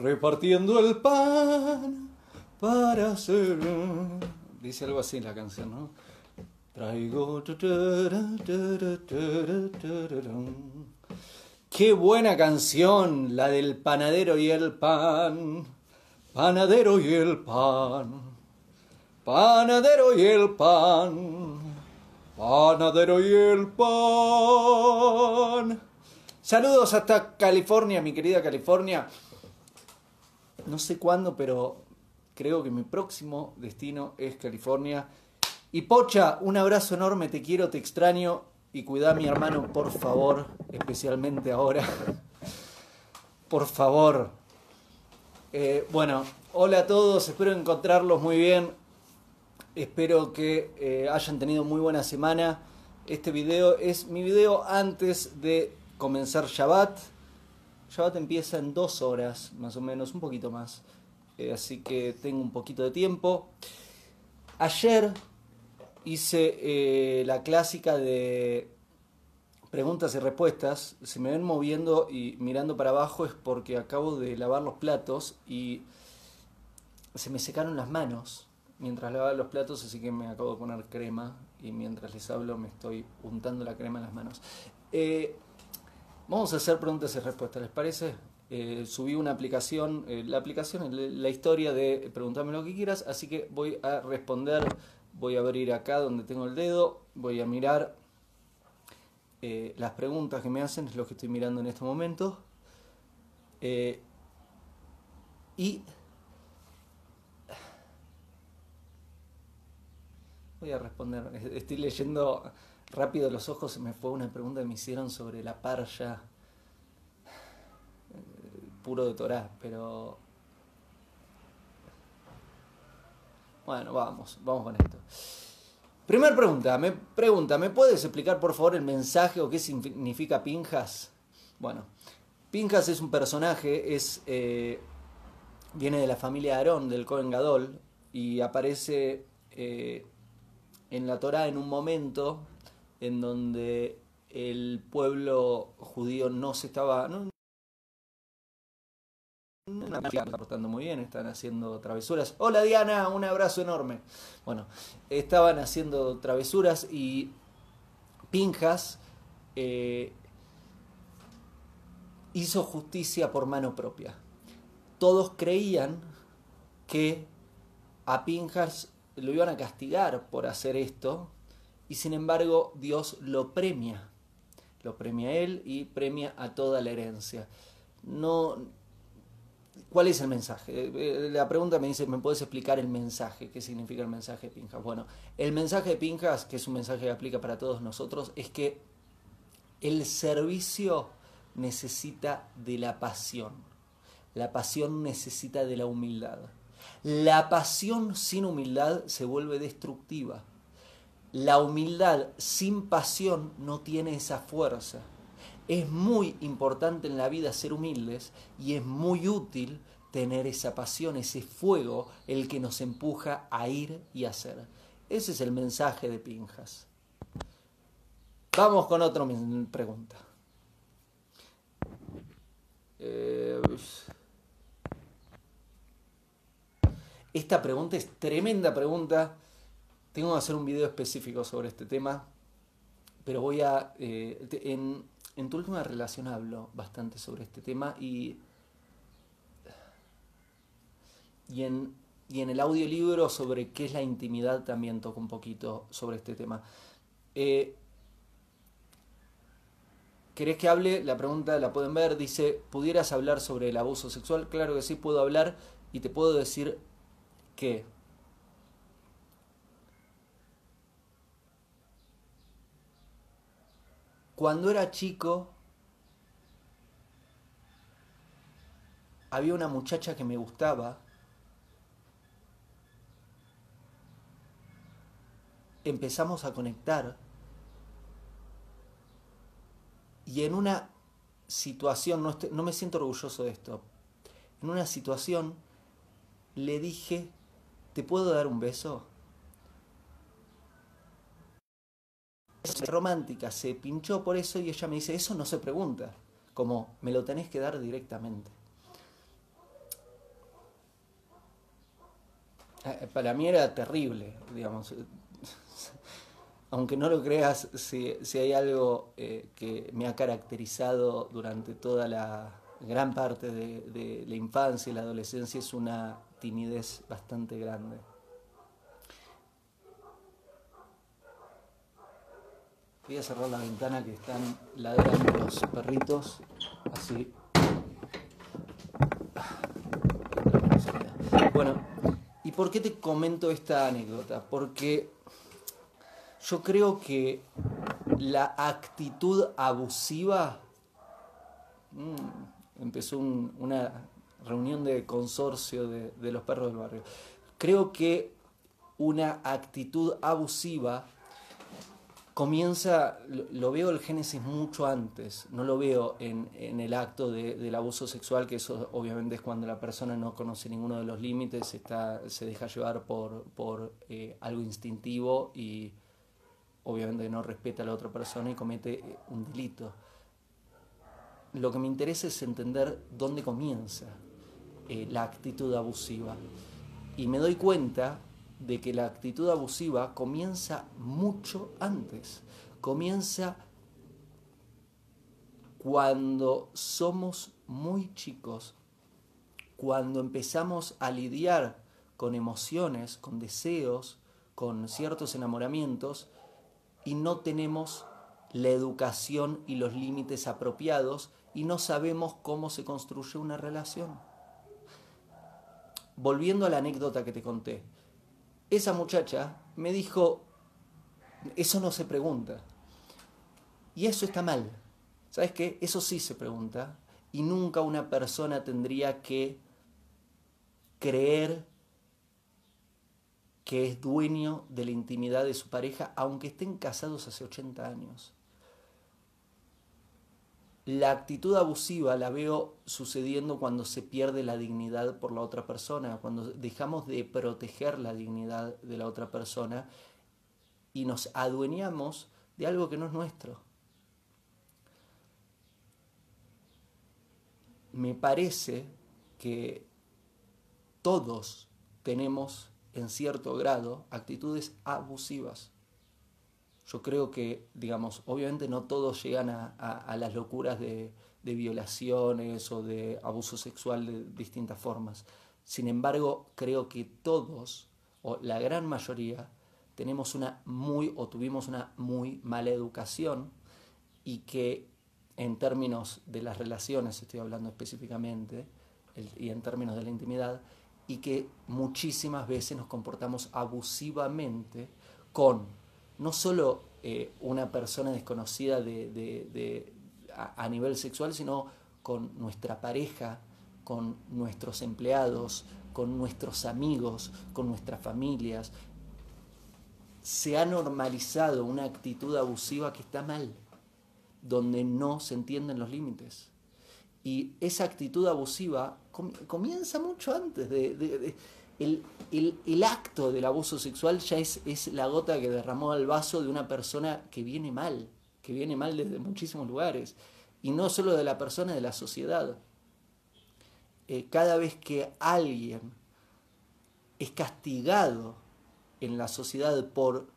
repartiendo el pan, para hacer... Dice algo así la canción, ¿no? Traigo... Qué buena canción, la del panadero y el pan. Panadero y el pan. Panadero y el pan. Panadero y el pan. Saludos hasta California, mi querida California. No sé cuándo, pero creo que mi próximo destino es California. Y Pocha, un abrazo enorme, te quiero, te extraño y cuida a mi hermano, por favor, especialmente ahora. por favor. Eh, bueno, hola a todos, espero encontrarlos muy bien. Espero que eh, hayan tenido muy buena semana. Este video es mi video antes de comenzar Shabbat. Shabbat empieza en dos horas, más o menos, un poquito más. Eh, así que tengo un poquito de tiempo. Ayer hice eh, la clásica de preguntas y respuestas. Se me ven moviendo y mirando para abajo es porque acabo de lavar los platos y se me secaron las manos mientras lavaba los platos, así que me acabo de poner crema y mientras les hablo me estoy untando la crema en las manos. Eh, vamos a hacer preguntas y respuestas, ¿les parece? Eh, subí una aplicación, la aplicación, la historia de preguntarme lo que quieras, así que voy a responder voy a abrir acá donde tengo el dedo, voy a mirar eh, las preguntas que me hacen, es lo que estoy mirando en este momento. Eh, y voy a responder, estoy leyendo rápido los ojos, me fue una pregunta que me hicieron sobre la parya eh, puro de Torah, pero Bueno, vamos, vamos con esto. Primera pregunta, me pregunta, ¿me puedes explicar por favor el mensaje o qué significa Pinjas? Bueno, Pinjas es un personaje, es eh, viene de la familia Aarón, del Cohen Gadol, y aparece eh, en la Torá en un momento en donde el pueblo judío no se estaba, están portando muy bien, están haciendo travesuras. Hola Diana, un abrazo enorme. Bueno, estaban haciendo travesuras y Pinjas eh, hizo justicia por mano propia. Todos creían que a Pinjas lo iban a castigar por hacer esto y sin embargo Dios lo premia. Lo premia a él y premia a toda la herencia. No, ¿Cuál es el mensaje? Eh, eh, la pregunta me dice, ¿me puedes explicar el mensaje? ¿Qué significa el mensaje de Pinjas? Bueno, el mensaje de Pinjas, que es un mensaje que aplica para todos nosotros, es que el servicio necesita de la pasión. La pasión necesita de la humildad. La pasión sin humildad se vuelve destructiva. La humildad sin pasión no tiene esa fuerza. Es muy importante en la vida ser humildes y es muy útil tener esa pasión, ese fuego, el que nos empuja a ir y hacer. Ese es el mensaje de Pinjas. Vamos con otra pregunta. Eh, esta pregunta es tremenda pregunta. Tengo que hacer un video específico sobre este tema, pero voy a... Eh, en tu última relación hablo bastante sobre este tema y, y, en, y en el audiolibro sobre qué es la intimidad también toco un poquito sobre este tema. Eh, ¿Querés que hable? La pregunta la pueden ver. Dice, ¿pudieras hablar sobre el abuso sexual? Claro que sí, puedo hablar y te puedo decir que Cuando era chico, había una muchacha que me gustaba. Empezamos a conectar. Y en una situación, no, no me siento orgulloso de esto, en una situación le dije, ¿te puedo dar un beso? Romántica se pinchó por eso y ella me dice, eso no se pregunta. como me lo tenés que dar directamente. Eh, para mí era terrible, digamos. Aunque no lo creas, si, hay algo eh, que me ha caracterizado durante toda la gran parte de la infancia y la adolescencia es una timidez bastante grande. Voy a cerrar la ventana que están ladrando los perritos. Así. Bueno, ¿y por qué te comento esta anécdota? Porque yo creo que la actitud abusiva. Mm, empezó una reunión de consorcio de, de los perros del barrio. Creo que una actitud abusiva comienza, lo, veo el génesis mucho antes, no lo veo en, el acto del abuso sexual, que eso obviamente es cuando la persona no conoce ninguno de los límites, está, se deja llevar por, por eh, algo instintivo y obviamente no respeta a la otra persona y comete eh, un delito. Lo que me interesa es entender dónde comienza eh, la actitud abusiva. Y me doy cuenta de que la actitud abusiva comienza mucho antes. Comienza cuando somos muy chicos, cuando empezamos a lidiar con emociones, con deseos, con ciertos enamoramientos y no tenemos la educación y los límites apropiados y no sabemos cómo se construye una relación. Volviendo a la anécdota que te conté, esa muchacha me dijo, eso no se pregunta. Y eso está mal. ¿Sabes qué? Eso sí se pregunta. Y nunca una persona tendría que creer que es dueño de la intimidad de su pareja, aunque estén casados hace 80 años la actitud abusiva la veo sucediendo cuando se pierde la dignidad por la otra persona, cuando dejamos de proteger la dignidad de la otra persona y nos adueñamos de algo que no es nuestro. Me parece que todos tenemos en cierto grado actitudes abusivas. Yo creo que, digamos, obviamente no todos llegan a, las locuras de, violaciones o de abuso sexual de distintas formas. Sin embargo, creo que todos, o la gran mayoría, tenemos una muy o tuvimos una muy mala educación y que en términos de las relaciones, estoy hablando específicamente, y en términos de la intimidad, y que muchísimas veces nos comportamos abusivamente con no solo eh, una persona desconocida de, a, nivel sexual, sino con nuestra pareja, con nuestros empleados, con nuestros amigos, con nuestras familias. Se ha normalizado una actitud abusiva que está mal, donde no se entienden los límites. Y esa actitud abusiva comienza mucho antes de el, acto del abuso sexual ya es, es la gota que derramó al vaso de una persona que viene mal, que viene mal desde muchísimos lugares, y no solo de la persona, de la sociedad. Eh, cada vez que alguien es castigado en la sociedad por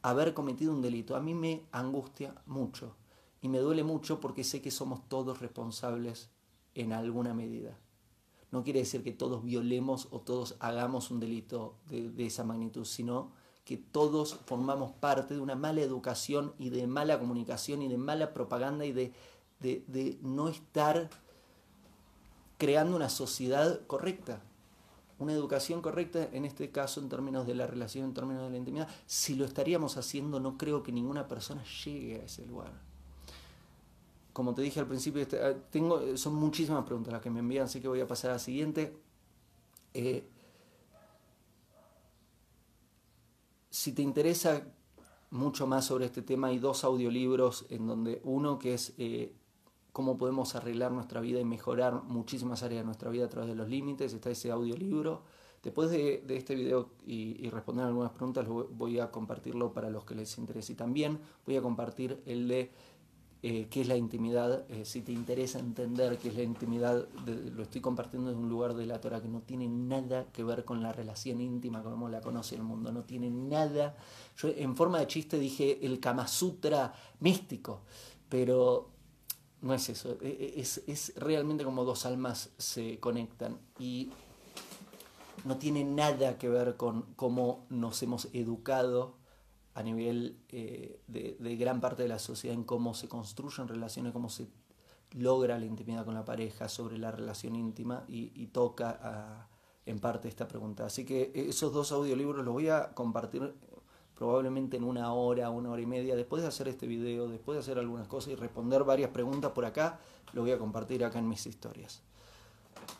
haber cometido un delito, a mí me angustia mucho y me duele mucho porque sé que somos todos responsables en alguna medida no quiere decir que todos violemos o todos hagamos un delito de, esa magnitud, sino que todos formamos parte de una mala educación y de mala comunicación y de mala propaganda y de, de, no estar creando una sociedad correcta, una educación correcta en este caso en términos de la relación, en términos de la intimidad. Si lo estaríamos haciendo, no creo que ninguna persona llegue a ese lugar como te dije al principio, este, ah, tengo, son muchísimas preguntas las que me envían, así que voy a pasar a la siguiente. Eh, si te interesa mucho más sobre este tema, hay dos audiolibros en donde uno que es eh, cómo podemos arreglar nuestra vida y mejorar muchísimas áreas de nuestra vida a través de los límites, está ese audiolibro. Después de, este video y, responder algunas preguntas, voy a compartirlo para los que les interese. Y también voy a compartir el de eh, qué es la intimidad, eh, si te interesa entender qué es la intimidad, lo estoy compartiendo desde un lugar de la Torah que no tiene nada que ver con la relación íntima como la conoce el mundo, no tiene nada. Yo en forma de chiste dije el Kama Sutra místico, pero no es eso, e, e, es, es realmente como dos almas se conectan y no tiene nada que ver con cómo nos hemos educado a nivel eh, de, gran parte de la sociedad en cómo se construyen relaciones, cómo se logra la intimidad con la pareja, sobre la relación íntima y, toca en parte esta pregunta. Así que esos dos audiolibros los voy a compartir probablemente en una hora, una hora y media, después de hacer este video, después de hacer algunas cosas y responder varias preguntas por acá, lo voy a compartir acá en mis historias.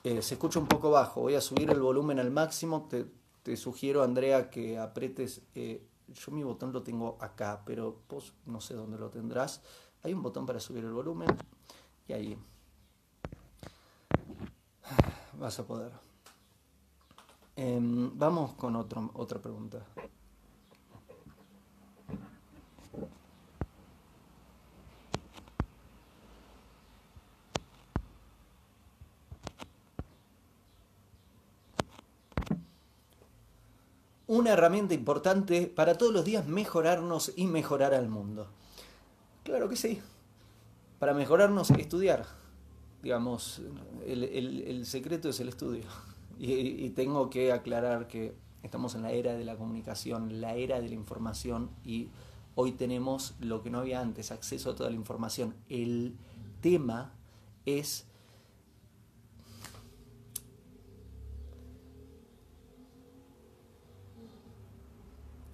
Eh, se escucha un poco bajo, voy a subir el volumen al máximo, te, sugiero Andrea que apretes eh, yo mi botón lo tengo acá, pero vos no sé dónde lo tendrás. Hay un botón para subir el volumen y ahí vas a poder. Em, vamos con otro, otra pregunta. Una herramienta importante para todos los días mejorarnos y mejorar al mundo. Claro que sí. Para mejorarnos, estudiar. Digamos, el, secreto es el estudio. Y, tengo que aclarar que estamos en la era de la comunicación, la era de la información y hoy tenemos lo que no había antes, acceso a toda la información. El tema es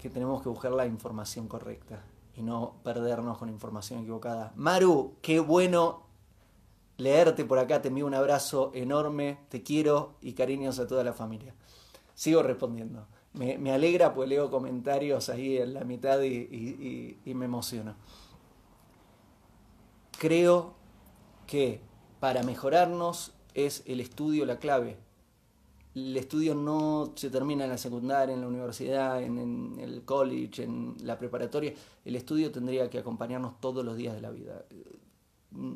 que tenemos que buscar la información correcta y no perdernos con información equivocada. Maru, qué bueno leerte por acá, te envío un abrazo enorme, te quiero y cariños a toda la familia. Sigo respondiendo. Me, alegra pues leo comentarios ahí en la mitad y, y me emociono. Creo que para mejorarnos es el estudio la clave el estudio no se termina en la secundaria, en la universidad, en, el college, en la preparatoria. El estudio tendría que acompañarnos todos los días de la vida. Mm,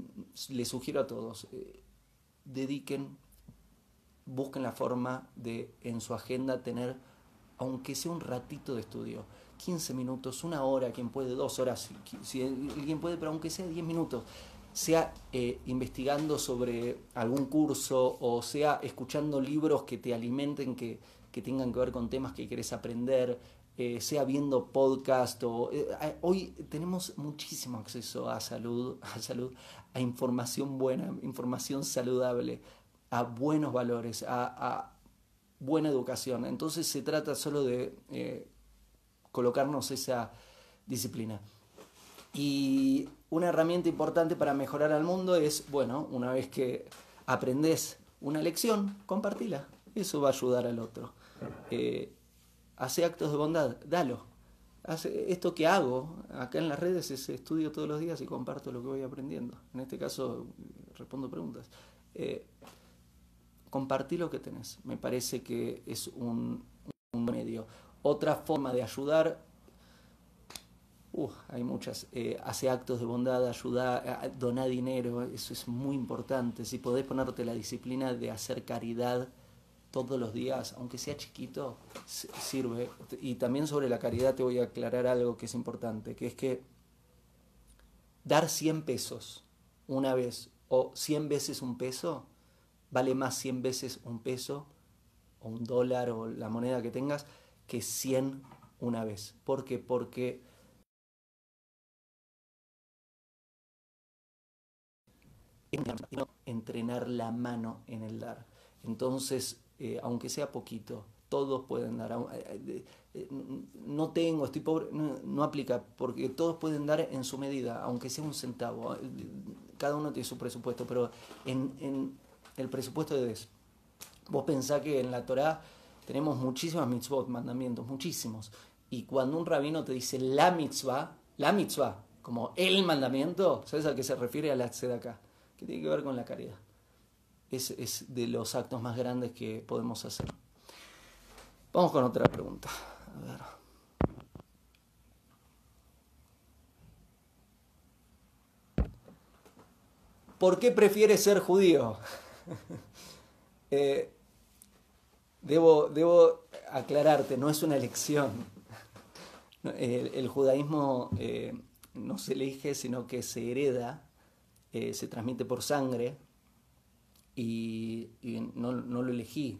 les sugiero a todos, eh, dediquen, busquen la forma de en su agenda tener, aunque sea un ratito de estudio. 15 minutos, una hora, quien puede, dos horas, si, alguien puede, pero aunque sea 10 minutos sea eh, investigando sobre algún curso o sea escuchando libros que te alimenten, que, tengan que ver con temas que quieres aprender, eh, sea viendo podcast o eh, hoy tenemos muchísimo acceso a salud, a salud, a información buena, información saludable, a buenos valores, a, a buena educación. Entonces se trata solo de colocarnos esa disciplina. Y una herramienta importante para mejorar al mundo es, bueno, una vez que aprendes una lección, compartila. Eso va a ayudar al otro. Eh, hace actos de bondad, dalo. Hace esto que hago acá en las redes es estudio todos los días y comparto lo que voy aprendiendo. En este caso respondo preguntas. Eh, compartí lo que tenés. Me parece que es un, un medio. Otra forma de ayudar Hay muchas. Eh, hace actos de bondad, ayuda, donar dinero, eso es muy importante. Si podés ponerte la disciplina de hacer caridad todos los días, aunque sea chiquito, sirve. Y también sobre la caridad te voy a aclarar algo que es importante, que es que dar 100 pesos una vez o 100 veces un peso, vale más 100 veces un peso o un dólar o la moneda que tengas que 100 una vez. ¿Por qué? Porque entrenar la mano en el dar. Entonces, eh, aunque sea poquito, todos pueden dar. Eh, eh, no tengo, estoy pobre, no, aplica, porque todos pueden dar en su medida, aunque sea un centavo. Cada uno tiene su presupuesto, pero en, el presupuesto de Des. Vos pensás que en la Torá tenemos muchísimas mitzvot, mandamientos, muchísimos. Y cuando un rabino te dice la mitzvah, la mitzvah, como el mandamiento, ¿sabes a qué se refiere a la acá tiene que ver con la caridad. Es, es de los actos más grandes que podemos hacer. Vamos con otra pregunta. A ver. ¿por qué prefieres ser judío? Eh, debo, debo aclararte, no es una elección. El, judaísmo eh, no se elige, sino que se hereda, eh, se transmite por sangre y, no, lo elegí.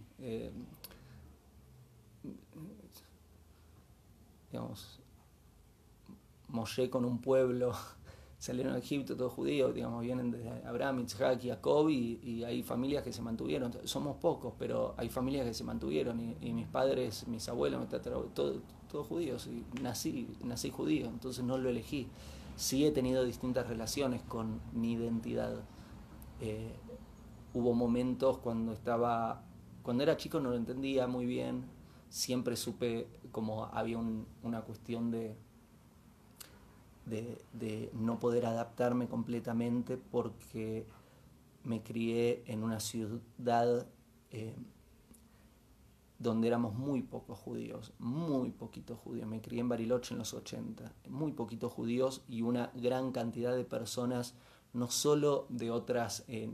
digamos, Moshe con un pueblo salieron a Egipto todos judíos, digamos, vienen desde Abraham, Isaac, Jacob y, y hay familias que se mantuvieron. Somos pocos, pero hay familias que se mantuvieron y, mis padres, mis abuelos, todos todo judíos y nací, nací judío, entonces no lo elegí. Sí he tenido distintas relaciones con mi identidad. Eh, hubo momentos cuando estaba, cuando era chico no lo entendía muy bien, siempre supe como había una cuestión de de, no poder adaptarme completamente porque me crié en una ciudad eh, donde éramos muy pocos judíos, muy poquitos judíos. Me crié en Bariloche en los 80, muy poquitos judíos y una gran cantidad de personas, no solo de otras eh,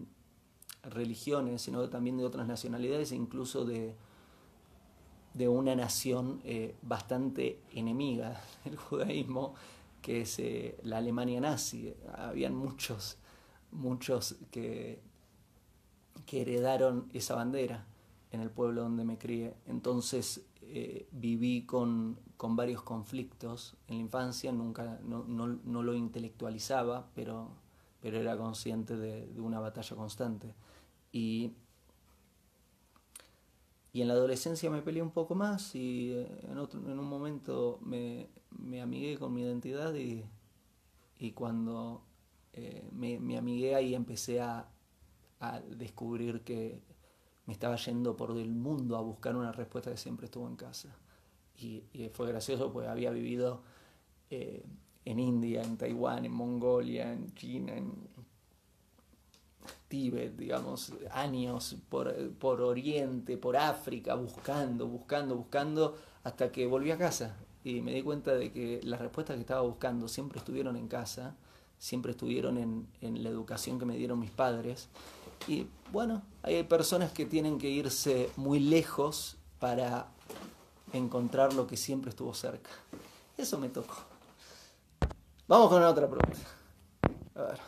religiones, sino también de otras nacionalidades e incluso de, de una nación eh, bastante enemiga del judaísmo, que es eh, la Alemania nazi. Habían muchos, muchos que, que heredaron esa bandera en el pueblo donde me crié. Entonces eh, viví con, con, varios conflictos en la infancia, nunca, no, no, lo intelectualizaba, pero, pero era consciente de, de, una batalla constante. Y, y en la adolescencia me peleé un poco más y eh, en, otro, en un momento me, me amigué con mi identidad y, y cuando eh, me, me, amigué ahí empecé a, a, descubrir que me estaba yendo por el mundo a buscar una respuesta que siempre estuvo en casa. Y, fue gracioso porque había vivido eh, en India, en Taiwán, en Mongolia, en China, en Tíbet, digamos, años por, por Oriente, por África, buscando, buscando, buscando, hasta que volví a casa y me di cuenta de que las respuestas que estaba buscando siempre estuvieron en casa, siempre estuvieron en, en la educación que me dieron mis padres. Y bueno, hay personas que tienen que irse muy lejos para encontrar lo que siempre estuvo cerca. Eso me tocó. Vamos con otra pregunta. A ver.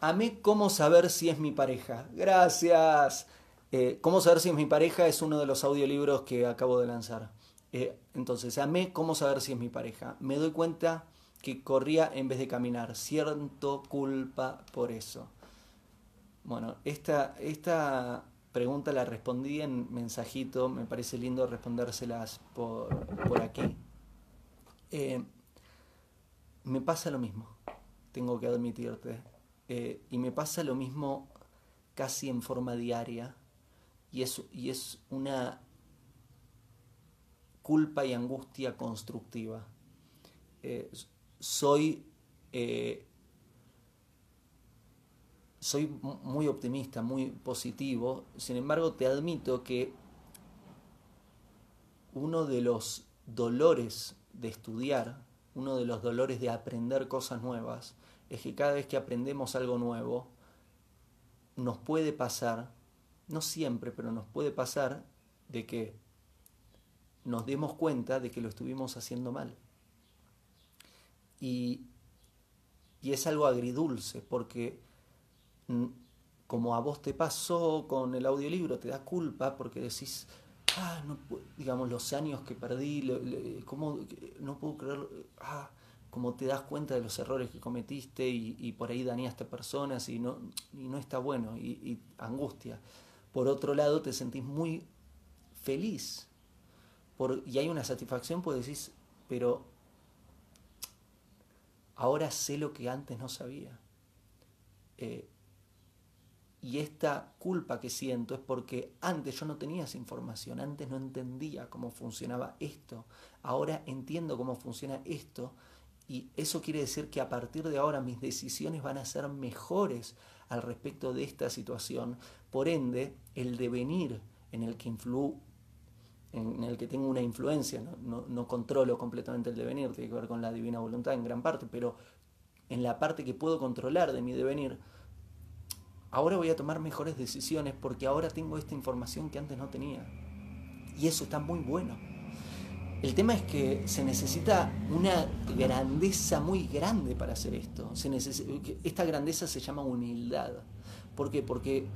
Amé cómo saber si es mi pareja. Gracias. Eh, cómo saber si es mi pareja es uno de los audiolibros que acabo de lanzar. Eh, entonces, amé cómo saber si es mi pareja. Me doy cuenta que corría en vez de caminar. Siento culpa por eso. Bueno, esta, esta pregunta la respondí en mensajito. Me parece lindo respondérselas por, por aquí. Eh, me pasa lo mismo. Tengo que admitirte eh, y me pasa lo mismo casi en forma diaria y y es una culpa y angustia constructiva. Eh, soy, eh, soy muy optimista, muy positivo, sin embargo te admito que uno de los dolores de estudiar, uno de los dolores de aprender cosas nuevas, es que cada vez que aprendemos algo nuevo, nos puede pasar, no siempre, pero nos puede pasar de que nos demos cuenta de que lo estuvimos haciendo mal. Y, y es algo agridulce, porque como a vos te pasó con el audiolibro, te da culpa porque decís, ah, no, digamos, los años que perdí, ¿cómo, no puedo creer, ah, como te das cuenta de los errores que cometiste y, por ahí dañaste personas y no, y no está bueno y, angustia. Por otro lado, te sentís muy feliz y hay una satisfacción, pues decís, pero ahora sé lo que antes no sabía. Eh, y esta culpa que siento es porque antes yo no tenía esa información, antes no entendía cómo funcionaba esto, ahora entiendo cómo funciona esto y eso quiere decir que a partir de ahora mis decisiones van a ser mejores al respecto de esta situación. Por ende, el devenir en el que influ en el que tengo una influencia, no, no, controlo completamente el devenir, tiene que ver con la divina voluntad en gran parte, pero en la parte que puedo controlar de mi devenir, ahora voy a tomar mejores decisiones porque ahora tengo esta información que antes no tenía. Y eso está muy bueno. El tema es que se necesita una grandeza muy grande para hacer esto. Se esta grandeza se llama humildad. ¿Por qué? Porque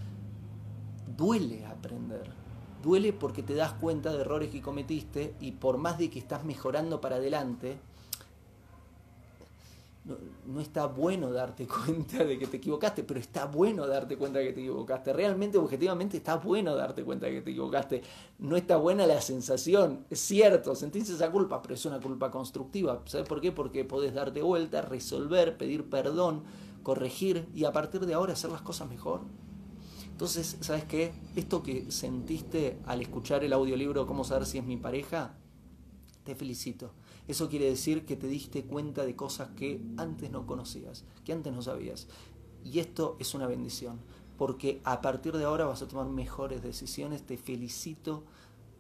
duele aprender Duele porque te das cuenta de errores que cometiste y por más de que estás mejorando para adelante, no, está bueno darte cuenta de que te equivocaste, pero está bueno darte cuenta de que te equivocaste. Realmente, objetivamente, está bueno darte cuenta de que te equivocaste. No está buena la sensación, es cierto, sentís esa culpa, pero es una culpa constructiva. ¿Sabes por qué? Porque podés darte vuelta, resolver, pedir perdón, corregir y a partir de ahora hacer las cosas mejor. Entonces, ¿sabes qué? Esto que sentiste al escuchar el audiolibro Cómo saber si es mi pareja, te felicito. Eso quiere decir que te diste cuenta de cosas que antes no conocías, que antes no sabías. Y esto es una bendición, porque a partir de ahora vas a tomar mejores decisiones. Te felicito.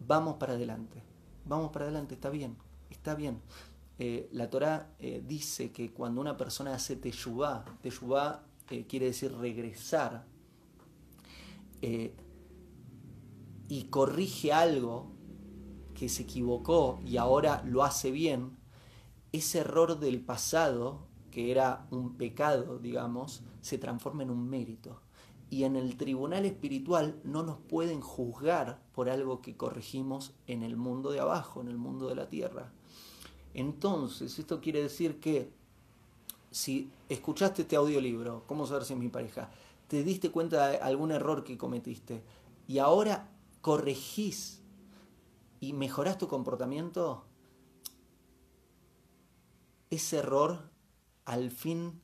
Vamos para adelante. Vamos para adelante, está bien, está bien. Eh, la Torah eh, dice que cuando una persona hace teshuvah, teshuvah eh, quiere decir regresar eh, y corrige algo que se equivocó y ahora lo hace bien, ese error del pasado, que era un pecado, digamos, se transforma en un mérito. Y en el tribunal espiritual no nos pueden juzgar por algo que corregimos en el mundo de abajo, en el mundo de la tierra. Entonces, esto quiere decir que si escuchaste este audiolibro, ¿cómo saber si es mi pareja? Te diste cuenta de algún error que cometiste y ahora corregís y mejorás tu comportamiento, ese error al fin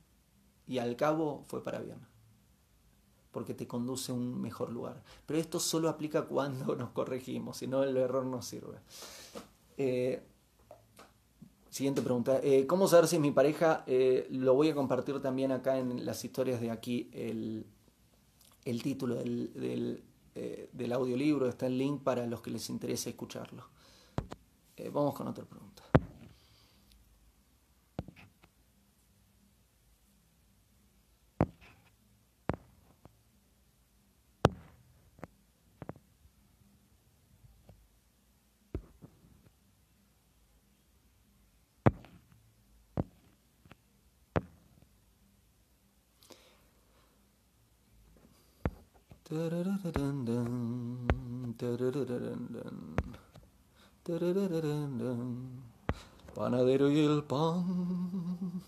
y al cabo fue para bien, porque te conduce a un mejor lugar. Pero esto solo aplica cuando nos corregimos, si no el error no sirve. Eh, siguiente pregunta. Eh, ¿Cómo saber si es mi pareja? Eh, lo voy a compartir también acá en las historias de aquí, el, el título del, eh, del, audiolibro, está el link para los que les interese escucharlo. Eh, vamos con otra pregunta. Panadero y el pan.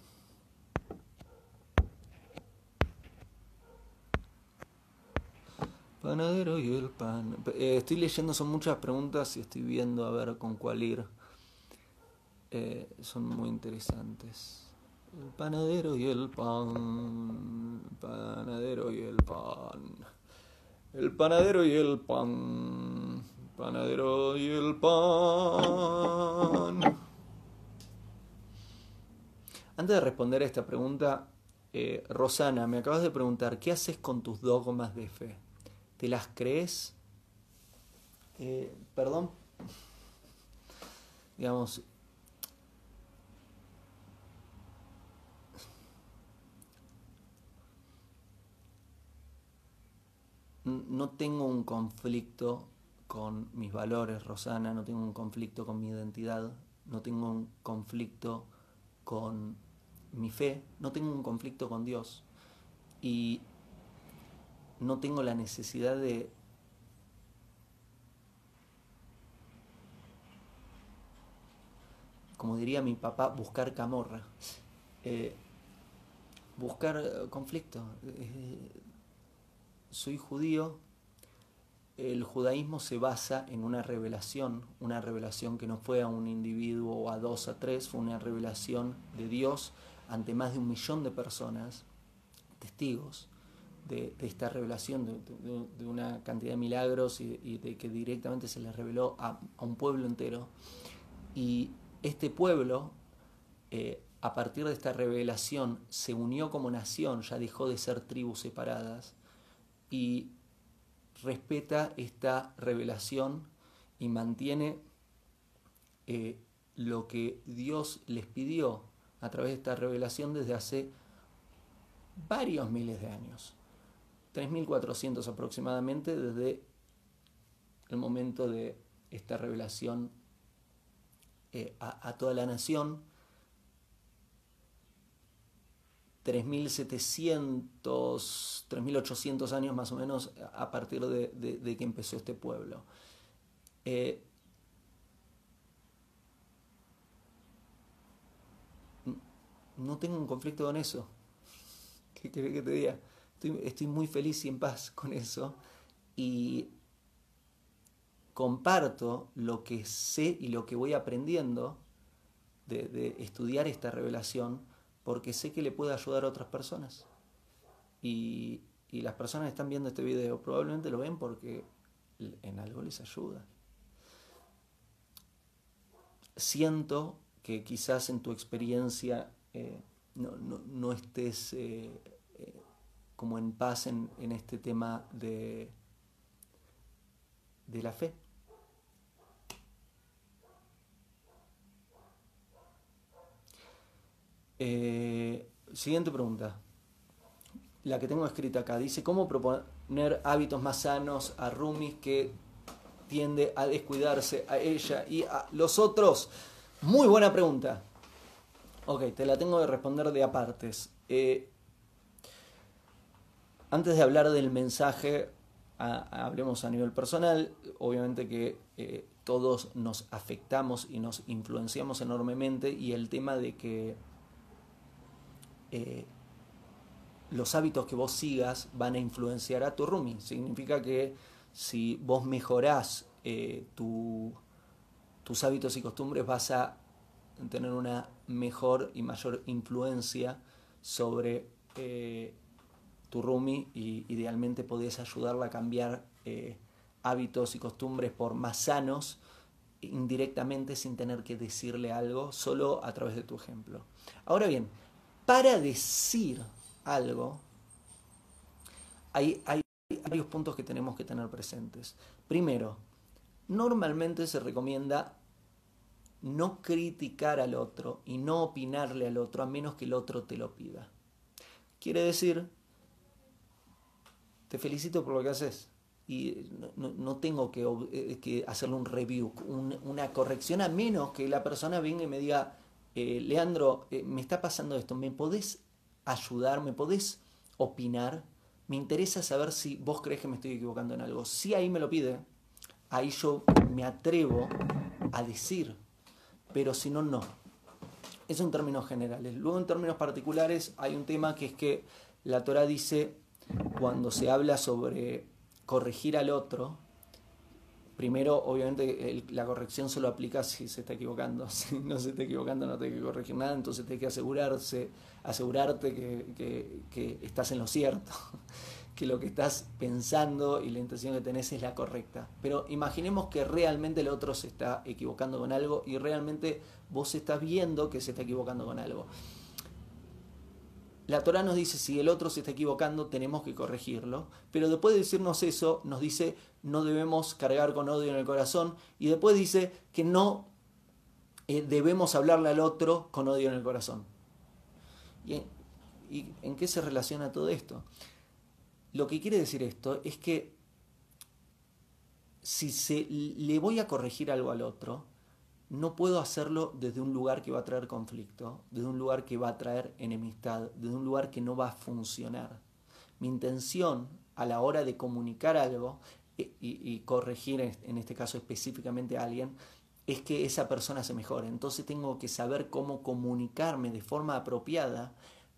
Panadero y el pan. Estoy leyendo, son muchas preguntas y estoy viendo a ver con cuál ir. Son muy interesantes. El panadero y el pan. Panadero y el pan. El panadero y el pan. Panadero y el pan. Antes de responder a esta pregunta, eh, Rosana, me acabas de preguntar, ¿qué haces con tus dogmas de fe? ¿Te las crees? Eh, perdón. Digamos, no tengo un conflicto con mis valores, Rosana, no tengo un conflicto con mi identidad, no tengo un conflicto con mi fe, no tengo un conflicto con Dios y no tengo la necesidad de como diría mi papá, buscar camorra, eh, buscar conflicto. Eh, soy judío, el judaísmo se basa en una revelación, una revelación que no fue a un individuo o a dos, a tres, fue una revelación de Dios ante más de un millón de personas, testigos de, esta revelación, de, una cantidad de milagros y, de que directamente se les reveló a, un pueblo entero. Y este pueblo, eh, a partir de esta revelación, se unió como nación, ya dejó de ser tribus separadas y respeta esta revelación y mantiene eh, lo que Dios les pidió a través de esta revelación desde hace varios miles de años. 3.400 aproximadamente desde el momento de esta revelación eh, a, toda la nación. 3.700, 3.800 años más o menos a partir de, que empezó este pueblo. Eh, no tengo un conflicto con eso. ¿Qué querés que te diga? Estoy, muy feliz y en paz con eso. Y comparto lo que sé y lo que voy aprendiendo de, estudiar esta revelación porque sé que le puede ayudar a otras personas. Y, y las personas que están viendo este video probablemente lo ven porque en algo les ayuda. Siento que quizás en tu experiencia eh, no, no, estés eh, eh, como en paz en, este tema de, de la fe. Siguiente pregunta. La que tengo escrita acá. Dice, ¿cómo proponer hábitos más sanos a Rumis que tiende a descuidarse a ella y a los otros? Muy buena pregunta. Ok, te la tengo que responder de apartes. Eh, antes de hablar del mensaje, hablemos a nivel personal. Obviamente que eh, todos nos afectamos y nos influenciamos enormemente y el tema de que eh, los hábitos que vos sigas van a influenciar a tu rooming. Significa que si vos mejorás tus hábitos y costumbres vas a tener una mejor y mayor influencia sobre eh, tu roomie y idealmente podés ayudarla a cambiar eh, hábitos y costumbres por más sanos indirectamente sin tener que decirle algo, solo a través de tu ejemplo. Ahora bien, para decir algo, hay, hay varios puntos que tenemos que tener presentes. Primero, normalmente se recomienda no criticar al otro y no opinarle al otro a menos que el otro te lo pida. Quiere decir, te felicito por lo que haces y no, tengo que, eh, que, hacerle un review, una corrección a menos que la persona venga y me diga, eh, Leandro, eh, me está pasando esto, ¿me podés ayudar? ¿Me podés opinar? Me interesa saber si vos crees que me estoy equivocando en algo. Si ahí me lo pide, ahí yo me atrevo a decir pero si no, no. Eso en términos generales. Luego en términos particulares hay un tema que es que la Torah dice, cuando se habla sobre corregir al otro, primero obviamente la corrección solo aplica si se está equivocando. Si no se está equivocando no tiene que corregir nada, entonces tienes que asegurarse, asegurarte que estás en lo cierto que lo que estás pensando y la intención que tenés es la correcta. Pero imaginemos que realmente el otro se está equivocando con algo y realmente vos estás viendo que se está equivocando con algo. La Torah nos dice si el otro se está equivocando tenemos que corregirlo, pero después de decirnos eso nos dice no debemos cargar con odio en el corazón y después dice que no eh, debemos hablarle al otro con odio en el corazón. ¿Y en qué se relaciona todo esto? Lo que quiere decir esto es que si se, le voy a corregir algo al otro, no puedo hacerlo desde un lugar que va a traer conflicto, desde un lugar que va a traer enemistad, desde un lugar que no va a funcionar. Mi intención a la hora de comunicar algo y, corregir en este caso específicamente a alguien es que esa persona se mejore. Entonces tengo que saber cómo comunicarme de forma apropiada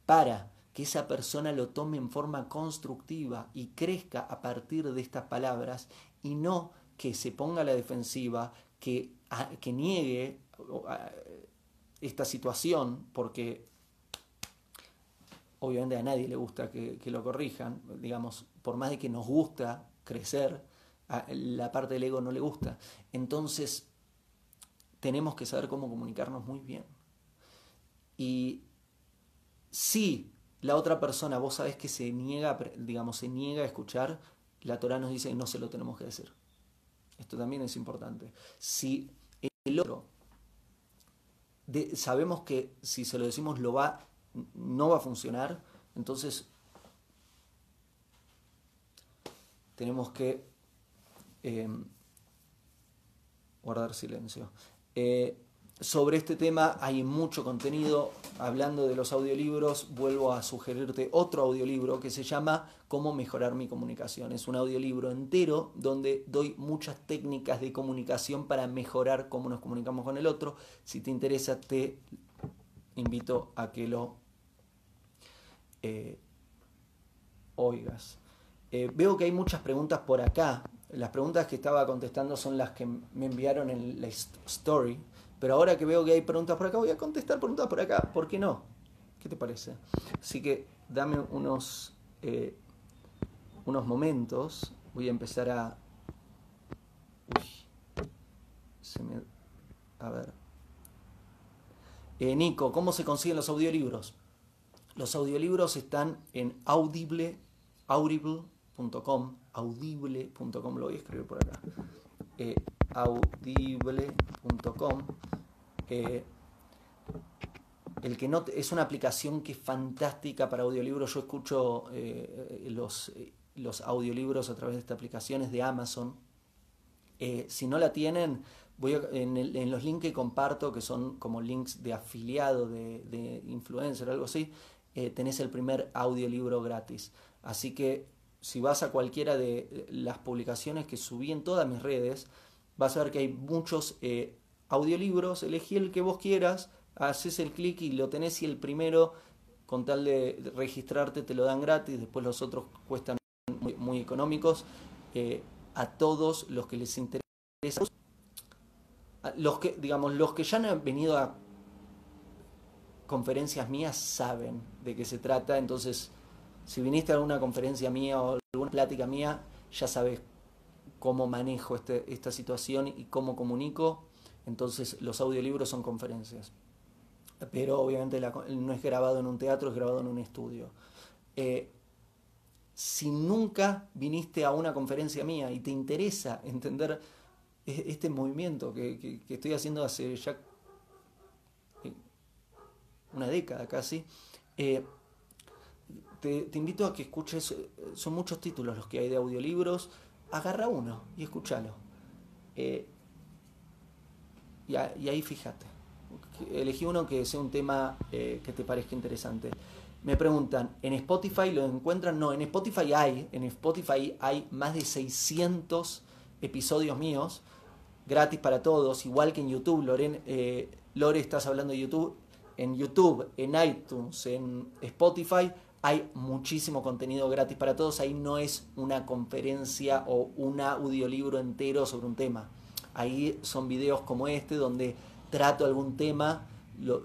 para que esa persona lo tome en forma constructiva y crezca a partir de estas palabras y no que se ponga a la defensiva, que, que niegue esta situación, porque obviamente a nadie le gusta que, lo corrijan, digamos, por más de que nos gusta crecer, la parte del ego no le gusta. Entonces, tenemos que saber cómo comunicarnos muy bien. Y sí, la otra persona, vos sabés que se niega, digamos, se niega a escuchar, la Torah nos dice que no se lo tenemos que decir. Esto también es importante. Si el otro sabemos que si se lo decimos lo va, no va a funcionar, entonces tenemos que eh, guardar silencio. Eh, sobre este tema hay mucho contenido. Hablando de los audiolibros, vuelvo a sugerirte otro audiolibro que se llama Cómo mejorar mi comunicación. Es un audiolibro entero donde doy muchas técnicas de comunicación para mejorar cómo nos comunicamos con el otro. Si te interesa, te invito a que lo eh, oigas. Eh, veo que hay muchas preguntas por acá. Las preguntas que estaba contestando son las que me enviaron en la story pero ahora que veo que hay preguntas por acá, voy a contestar preguntas por acá. ¿Por qué no? ¿Qué te parece? Así que dame unos, eh, unos momentos. Voy a empezar a... Uy, se me... A ver. Eh, Nico, ¿cómo se consiguen los audiolibros? Los audiolibros están en audible, audible.com, audible.com, lo voy a escribir por acá. Eh, audible.com. Eh, el que no es una aplicación que es fantástica para audiolibros. Yo escucho eh, los, los, audiolibros a través de esta aplicación, es de Amazon. Eh, si no la tienen, voy en, los links que comparto, que son como links de afiliado, de, influencer, algo así, tenés el primer audiolibro gratis. Así que si vas a cualquiera de las publicaciones que subí en todas mis redes, vas a ver que hay muchos eh, audiolibros, elegí el que vos quieras, haces el clic y lo tenés y el primero, con tal de registrarte, te lo dan gratis, después los otros cuestan muy, económicos. Eh, a todos los que les interesa, los que, digamos, los que ya han venido a conferencias mías saben de qué se trata, entonces si viniste a alguna conferencia mía o alguna plática mía, ya sabes cómo manejo este, esta situación y cómo comunico. Entonces los audiolibros son conferencias. Pero obviamente no es grabado en un teatro, es grabado en un estudio. Eh, si nunca viniste a una conferencia mía y te interesa entender e, este movimiento que, estoy haciendo hace ya eh, una década casi, eh, te, invito a que escuches, son muchos títulos los que hay de audiolibros, agarra uno y escúchalo. Y, ahí fíjate. Elegí uno que sea un tema eh, que te parezca interesante. Me preguntan, ¿en Spotify lo encuentran? No, en Spotify hay, en Spotify hay más de 600 episodios míos, gratis para todos, igual que en YouTube. Loren, eh, Lore, estás hablando de YouTube. En YouTube, en iTunes, en Spotify hay muchísimo contenido gratis para todos. Ahí no es una conferencia o un audiolibro entero sobre un tema. Ahí son videos como este donde trato algún tema.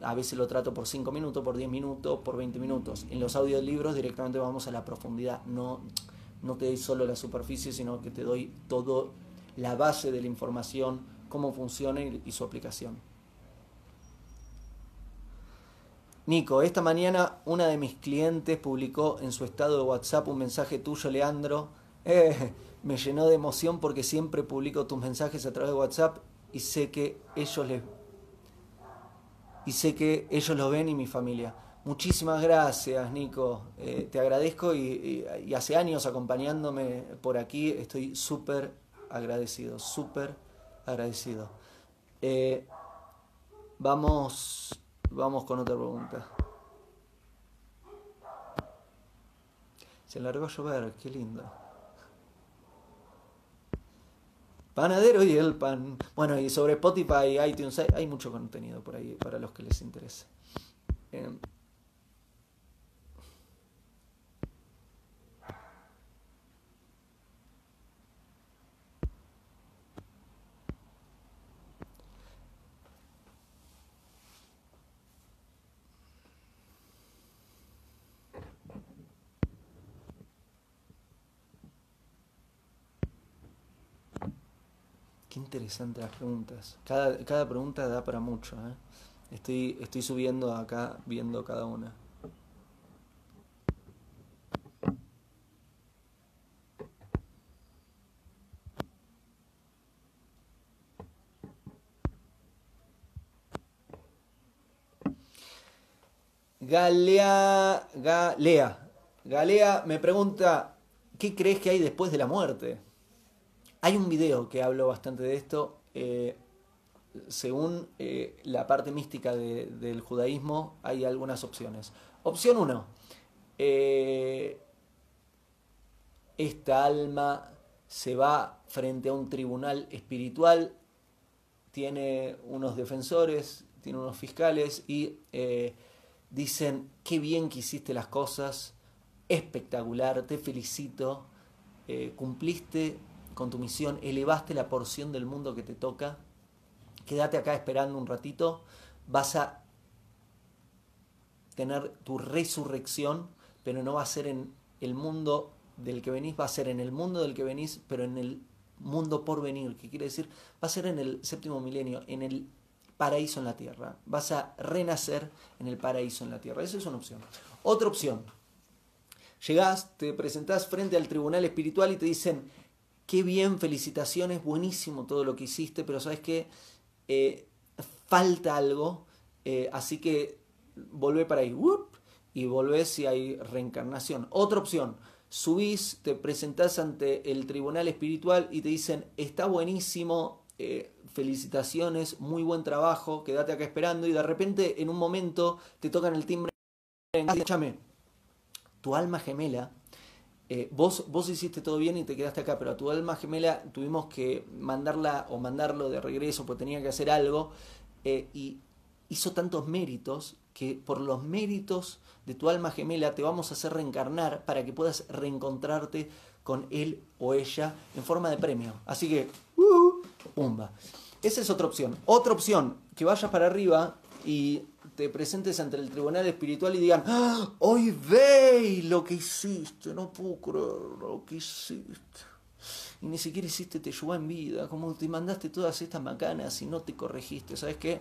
a veces lo trato por 5 minutos, por 10 minutos, por 20 minutos. En los audiolibros directamente vamos a la profundidad. No, no te doy solo la superficie, sino que te doy todo la base de la información, cómo funciona y su aplicación. Nico, esta mañana una de mis clientes publicó en su estado de WhatsApp un mensaje tuyo, Leandro. Eh, me llenó de emoción porque siempre publico tus mensajes a través de WhatsApp y sé que ellos les y sé que ellos lo ven y mi familia. Muchísimas gracias, Nico. Eh, te agradezco y, hace años acompañándome por aquí. Estoy súper agradecido, súper agradecido. Eh, vamos Vamos con otra pregunta. Se largó a llover, qué lindo. Panadero y el pan. Bueno, y sobre Spotify, iTunes, hay, mucho contenido por ahí para los que les interese. Em, interesante las preguntas. Cada, cada pregunta da para mucho. ¿eh? Estoy, estoy subiendo acá viendo cada una. Galea, Galea, Galea me pregunta, ¿qué crees que hay después de la muerte? Hay un video que hablo bastante de esto. Eh, según eh, la parte mística del judaísmo, hay algunas opciones. Opción 1. Eh, esta alma se va frente a un tribunal espiritual, tiene unos defensores, tiene unos fiscales y dicen, qué bien que hiciste las cosas, espectacular, te felicito, cumpliste con tu misión, elevaste la porción del mundo que te toca, quédate acá esperando un ratito, vas a tener tu resurrección, pero no va a ser en el mundo del que venís, va a ser en el mundo del que venís, pero en el mundo por venir, que quiere decir, va a ser en el séptimo milenio, en el paraíso en la tierra. Vas a renacer en el paraíso en la tierra. Esa es una opción. Otra opción. Llegás, te presentás frente al tribunal espiritual y te dicen, qué bien, felicitaciones, buenísimo todo lo que hiciste, pero sabes que eh, falta algo, eh, así que volvé para ahí, y volvés si hay reencarnación. Otra opción, subís, te presentás ante el tribunal espiritual y te dicen, está buenísimo, eh, felicitaciones, muy buen trabajo, quédate acá esperando, y de repente en un momento te tocan el timbre, escúchame, tu alma gemela eh, vos, vos hiciste todo bien y te quedaste acá, pero a tu alma gemela tuvimos que mandarla o mandarlo de regreso porque tenía que hacer algo eh, y hizo tantos méritos que por los méritos de tu alma gemela te vamos a hacer reencarnar para que puedas reencontrarte con él o ella en forma de premio. Así que, uh, pumba. Esa es otra opción. Otra opción, que vayas para arriba y te presentes ante el tribunal espiritual y digan, ¡Ah! hoy ve lo que hiciste, no puedo creer lo que hiciste. Y ni siquiera hiciste te llevó en vida, como te mandaste todas estas macanas y no te corregiste, ¿sabes qué?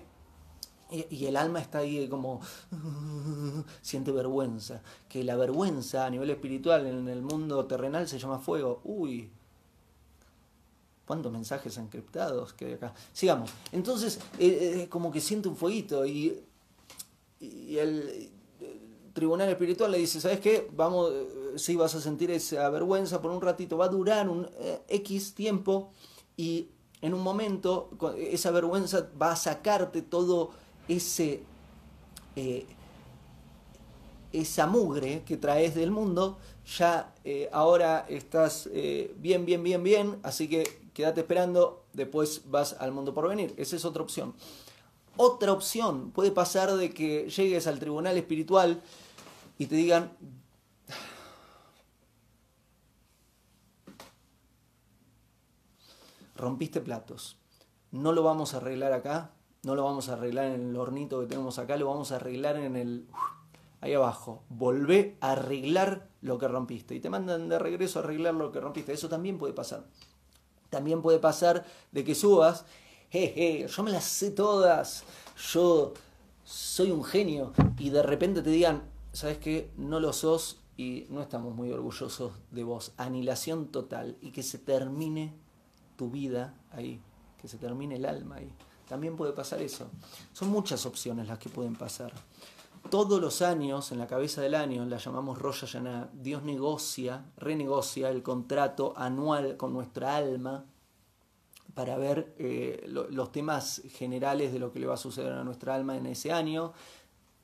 Y, el alma está ahí como siente vergüenza. Que la vergüenza a nivel espiritual en el mundo terrenal se llama fuego. Uy, ¿Cuántos mensajes encriptados que hay acá? Sigamos. Entonces, eh, eh, como que siente un fueguito y y el, tribunal espiritual le dice, ¿sabes qué? Vamos, eh, si vas a sentir esa vergüenza por un ratito, va a durar un eh, X tiempo y en un momento esa vergüenza va a sacarte todo ese... Eh, esa mugre que traes del mundo, ya ahora estás bien, bien, bien, bien, así que quédate esperando, después vas al mundo por venir. Esa es otra opción. Otra opción. Puede pasar de que llegues al tribunal espiritual y te digan, rompiste platos, no lo vamos a arreglar acá, no lo vamos a arreglar en el hornito que tenemos acá, lo vamos a arreglar en el... Ahí abajo, volvé a arreglar lo que rompiste y te mandan de regreso a arreglar lo que rompiste. Eso también puede pasar. También puede pasar de que subas jeje, yo me las sé todas, yo soy un genio, y de repente te digan, ¿sabes qué? No lo sos y no estamos muy orgullosos de vos. Anilación total y que se termine tu vida ahí, que se termine el alma ahí. También puede pasar eso. Son muchas opciones las que pueden pasar. Todos los años, en la cabeza del año, la llamamos Roya Yaná, Dios negocia, renegocia el contrato anual con nuestra alma para ver eh, los temas generales de lo que le va a suceder a nuestra alma en ese año.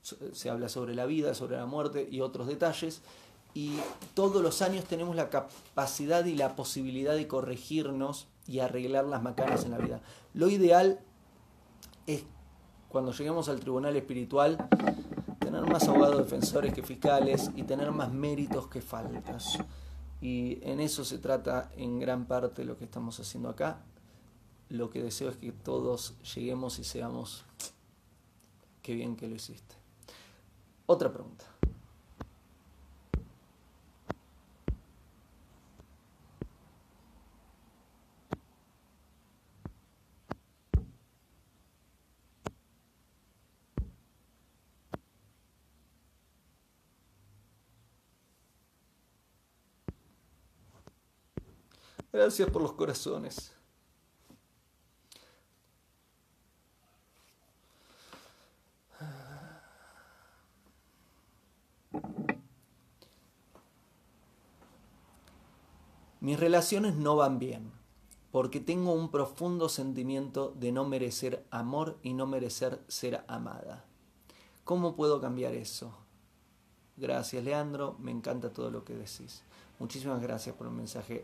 Se habla sobre la vida, sobre la muerte y otros detalles. Y todos los años tenemos la capacidad y la posibilidad de corregirnos y arreglar las macanas en la vida. Lo ideal es, cuando lleguemos al tribunal espiritual, tener más abogados defensores que fiscales y tener más méritos que faltas. Y en eso se trata en gran parte lo que estamos haciendo acá lo que deseo es que todos lleguemos y seamos, qué bien que lo hiciste. Otra pregunta. Gracias por los corazones. Mis relaciones no van bien porque tengo un profundo sentimiento de no merecer amor y no merecer ser amada. ¿Cómo puedo cambiar eso? Gracias, Leandro. Me encanta todo lo que decís. Muchísimas gracias por el mensaje.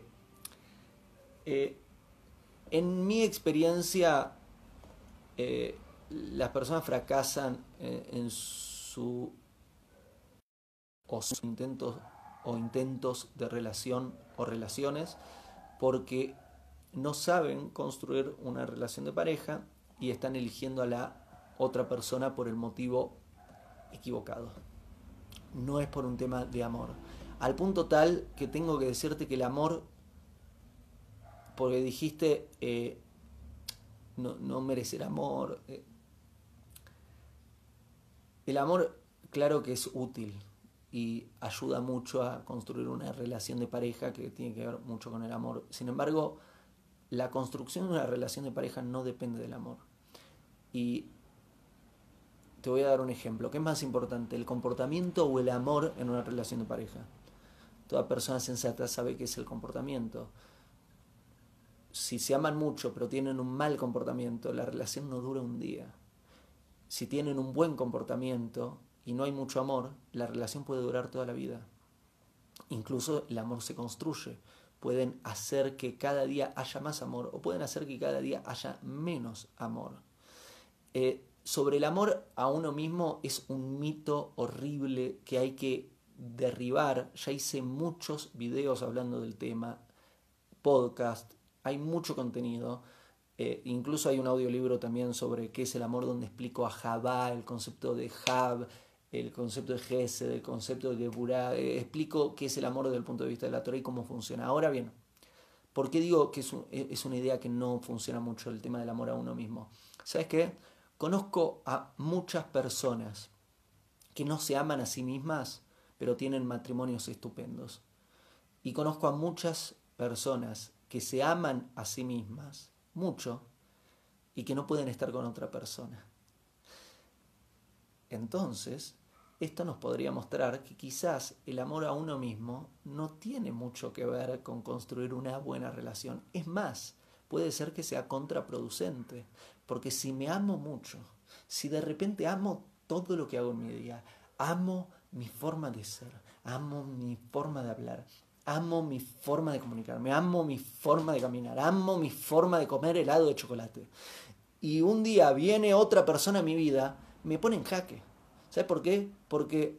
Eh, en mi experiencia, eh, las personas fracasan eh, en su sus intentos o intentos de relación o relaciones porque no saben construir una relación de pareja y están eligiendo a la otra persona por el motivo equivocado. No es por un tema de amor. Al punto tal que tengo que decirte que el amor, porque dijiste eh, no, no, merecer amor, eh, el amor claro que es útil y ayuda mucho a construir una relación de pareja que tiene que ver mucho con el amor. Sin embargo, la construcción de una relación de pareja no depende del amor. Y te voy a dar un ejemplo. ¿Qué es más importante, el comportamiento o el amor en una relación de pareja? Toda persona sensata sabe que es el comportamiento. Si se aman mucho pero tienen un mal comportamiento, la relación no dura un día. Si tienen un buen comportamiento y no hay mucho amor, la relación puede durar toda la vida. Incluso el amor se construye pueden hacer que cada día haya más amor o pueden hacer que cada día haya menos amor. Eh, sobre el amor a uno mismo es un mito horrible que hay que derribar. Ya hice muchos videos hablando del tema, podcast, hay mucho contenido. Eh, incluso hay un audiolibro también sobre qué es el amor donde explico a Jabá, el concepto de Jab, el concepto de Gesed, el concepto de Geburah, eh, explico qué es el amor desde el punto de vista de la Torah y cómo funciona. Ahora bien, ¿por qué digo que es, es una idea que no funciona mucho el tema del amor a uno mismo? ¿Sabes qué? Conozco a muchas personas que no se aman a sí mismas, pero tienen matrimonios estupendos. Y conozco a muchas personas que se aman a sí mismas mucho y que no pueden estar con otra persona. Entonces, esto nos podría mostrar que quizás el amor a uno mismo no tiene mucho que ver con construir una buena relación. Es más, puede ser que sea contraproducente, porque si me amo mucho, si de repente amo todo lo que hago en mi día, amo mi forma de ser, amo mi forma de hablar, amo mi forma de comunicarme, amo mi forma de caminar, amo mi forma de comer helado de chocolate. Y un día viene otra persona a mi vida, me pone en jaque ¿Sabes por qué? Porque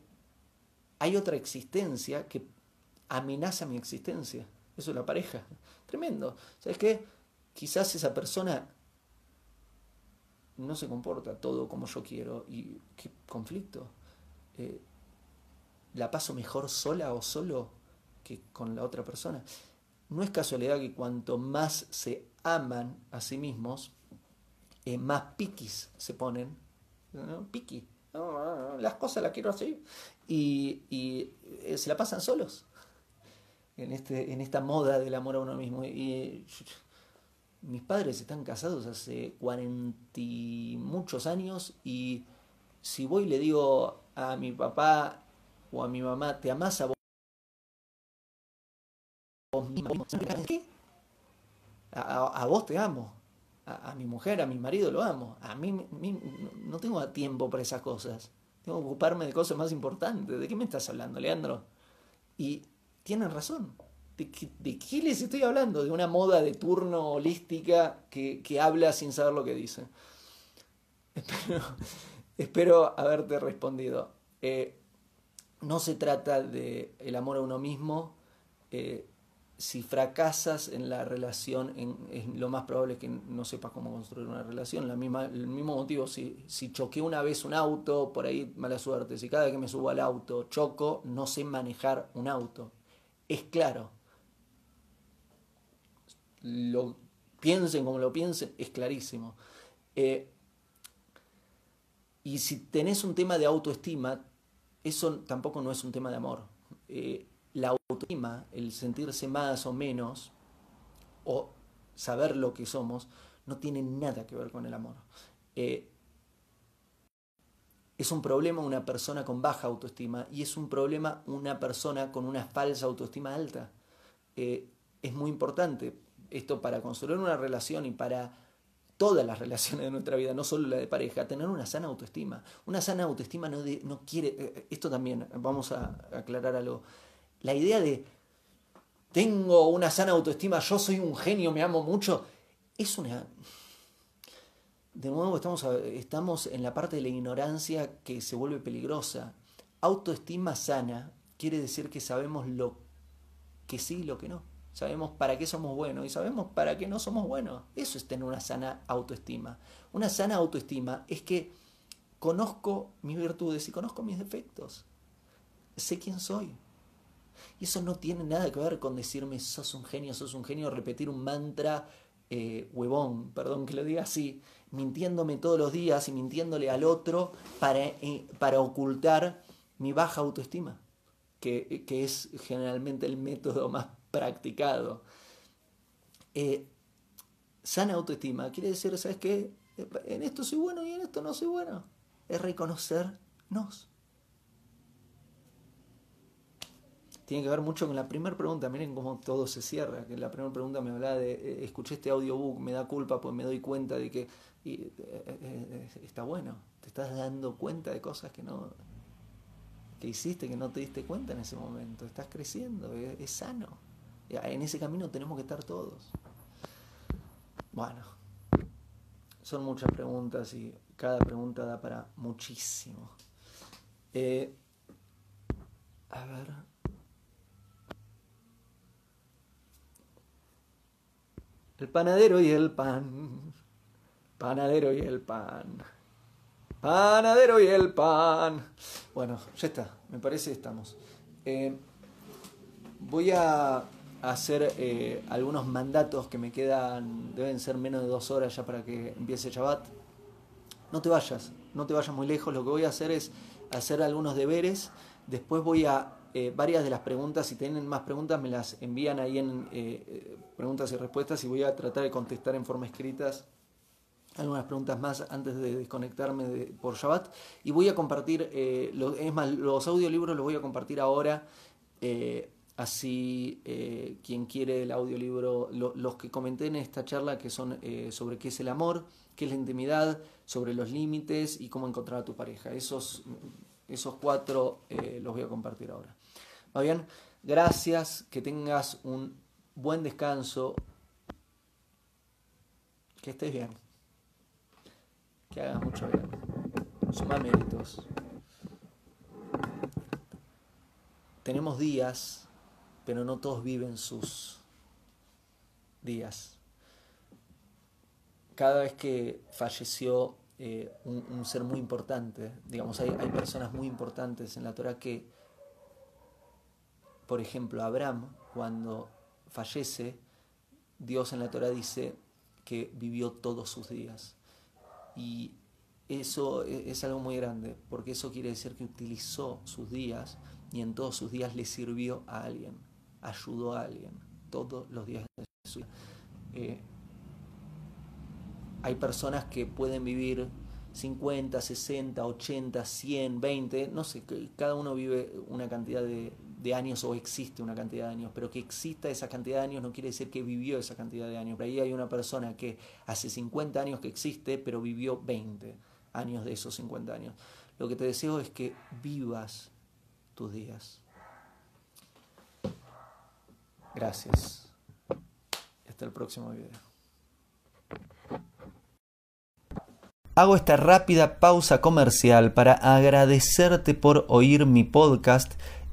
hay otra existencia que amenaza mi existencia. Eso es la pareja. Tremendo. ¿Sabes qué? Quizás esa persona no se comporta todo como yo quiero. ¿Y qué conflicto? Eh, ¿La paso mejor sola o solo que con la otra persona? No es casualidad que cuanto más se aman a sí mismos, eh, más piquis se ponen. ¿no? Las cosas las quiero así. Y, eh, se la pasan solos en, este, en esta moda del amor a uno mismo. Y, mis padres están casados hace cuarenta y muchos años y si voy y le digo a mi papá o a mi mamá, ¿te amas a vos? a vos te amo a, mi mujer, a mi marido lo amo. A mí, no tengo tiempo para esas cosas. Tengo que ocuparme de cosas más importantes. ¿De qué me estás hablando, Leandro? Y tienen razón. ¿De qué, les estoy hablando? De una moda de turno holística que, habla sin saber lo que dice. Espero, haberte respondido. Eh, no se trata de el amor a uno mismo. Eh, si fracasas en la relación, es lo más probable que no sepas cómo construir una relación. La misma, el mismo motivo, si, si choqué una vez un auto, por ahí mala suerte. Si cada vez que me subo al auto choco, no sé manejar un auto. Es claro. Lo piensen como lo piensen, es clarísimo. Eh, y si tenés un tema de autoestima, eso tampoco no es un tema de amor. Eh, la autoestima, el sentirse más o menos, o saber lo que somos, no tiene nada que ver con el amor. Eh, es un problema una persona con baja autoestima y es un problema una persona con una falsa autoestima alta. Eh, es muy importante esto para construir una relación y para todas las relaciones de nuestra vida, no solo la de pareja, tener una sana autoestima. Una sana autoestima no, no quiere, eh, esto también, vamos a aclarar algo, la idea de tengo una sana autoestima, yo soy un genio, me amo mucho, es una... De nuevo estamos, estamos en la parte de la ignorancia que se vuelve peligrosa. Autoestima sana quiere decir que sabemos lo que sí y lo que no. Sabemos para qué somos buenos y sabemos para qué no somos buenos. Eso es tener una sana autoestima. Una sana autoestima es que conozco mis virtudes y conozco mis defectos. Sé quién soy. Y eso no tiene nada que ver con decirme sos un genio, sos un genio, repetir un mantra eh, huevón, perdón que lo diga así, mintiéndome todos los días y mintiéndole al otro para, eh, para ocultar mi baja autoestima, que, que es generalmente el método más practicado. Eh, sana autoestima quiere decir, ¿sabes qué? En esto soy bueno y en esto no soy bueno. Es reconocernos. Tiene que ver mucho con la primera pregunta. Miren cómo todo se cierra. Que la primera pregunta me hablaba de, eh, escuché este audiobook, me da culpa, pues me doy cuenta de que eh, está bueno. Te estás dando cuenta de cosas que no que hiciste, que no te diste cuenta en ese momento. Estás creciendo, es sano. En ese camino tenemos que estar todos. Bueno, son muchas preguntas y cada pregunta da para muchísimo. Eh, a ver. El panadero y el pan. Panadero y el pan. Panadero y el pan. Bueno, ya está. Me parece que estamos. Eh, voy a hacer eh, algunos mandatos que me quedan, deben ser menos de dos horas ya para que empiece Shabbat. No te vayas, no te vayas muy lejos. Lo que voy a hacer es hacer algunos deberes. Después voy a, eh, varias de las preguntas, si tienen más preguntas, me las envían ahí en eh, preguntas y respuestas y voy a tratar de contestar en forma escritas algunas preguntas más antes de desconectarme por Shabbat. Y voy a compartir, es más, los audiolibros los voy a compartir ahora. Así, eh, quien quiere el audiolibro, los que comenté en esta charla, que son eh, sobre qué es el amor, qué es la intimidad, sobre los límites y cómo encontrar a tu pareja. Esos, esos cuatro eh, los voy a compartir ahora. ¿Va bien? Gracias, que tengas un buen descanso, que estés bien, que hagas mucho bien. Suma méritos. Tenemos días pero no todos viven sus días. Cada vez que falleció eh, un, ser muy importante, digamos, hay, hay, personas muy importantes en la Torah que, por ejemplo, Abraham, cuando fallece, Dios en la Torah dice que vivió todos sus días. Y eso e, es algo muy grande, porque eso quiere decir que utilizó sus días y en todos sus días le sirvió a alguien ayudó a alguien todos los días de su vida. Eh, hay personas que pueden vivir 50, 60, 80, 100, 20, no sé, cada uno vive una cantidad de, años o existe una cantidad de años, pero que exista esa cantidad de años no quiere decir que vivió esa cantidad de años. Por ahí hay una persona que hace 50 años que existe, pero vivió 20 años de esos 50 años. Lo que te deseo es que vivas tus días. Gracias. Hasta el próximo video. Hago esta rápida pausa comercial para agradecerte por oír mi podcast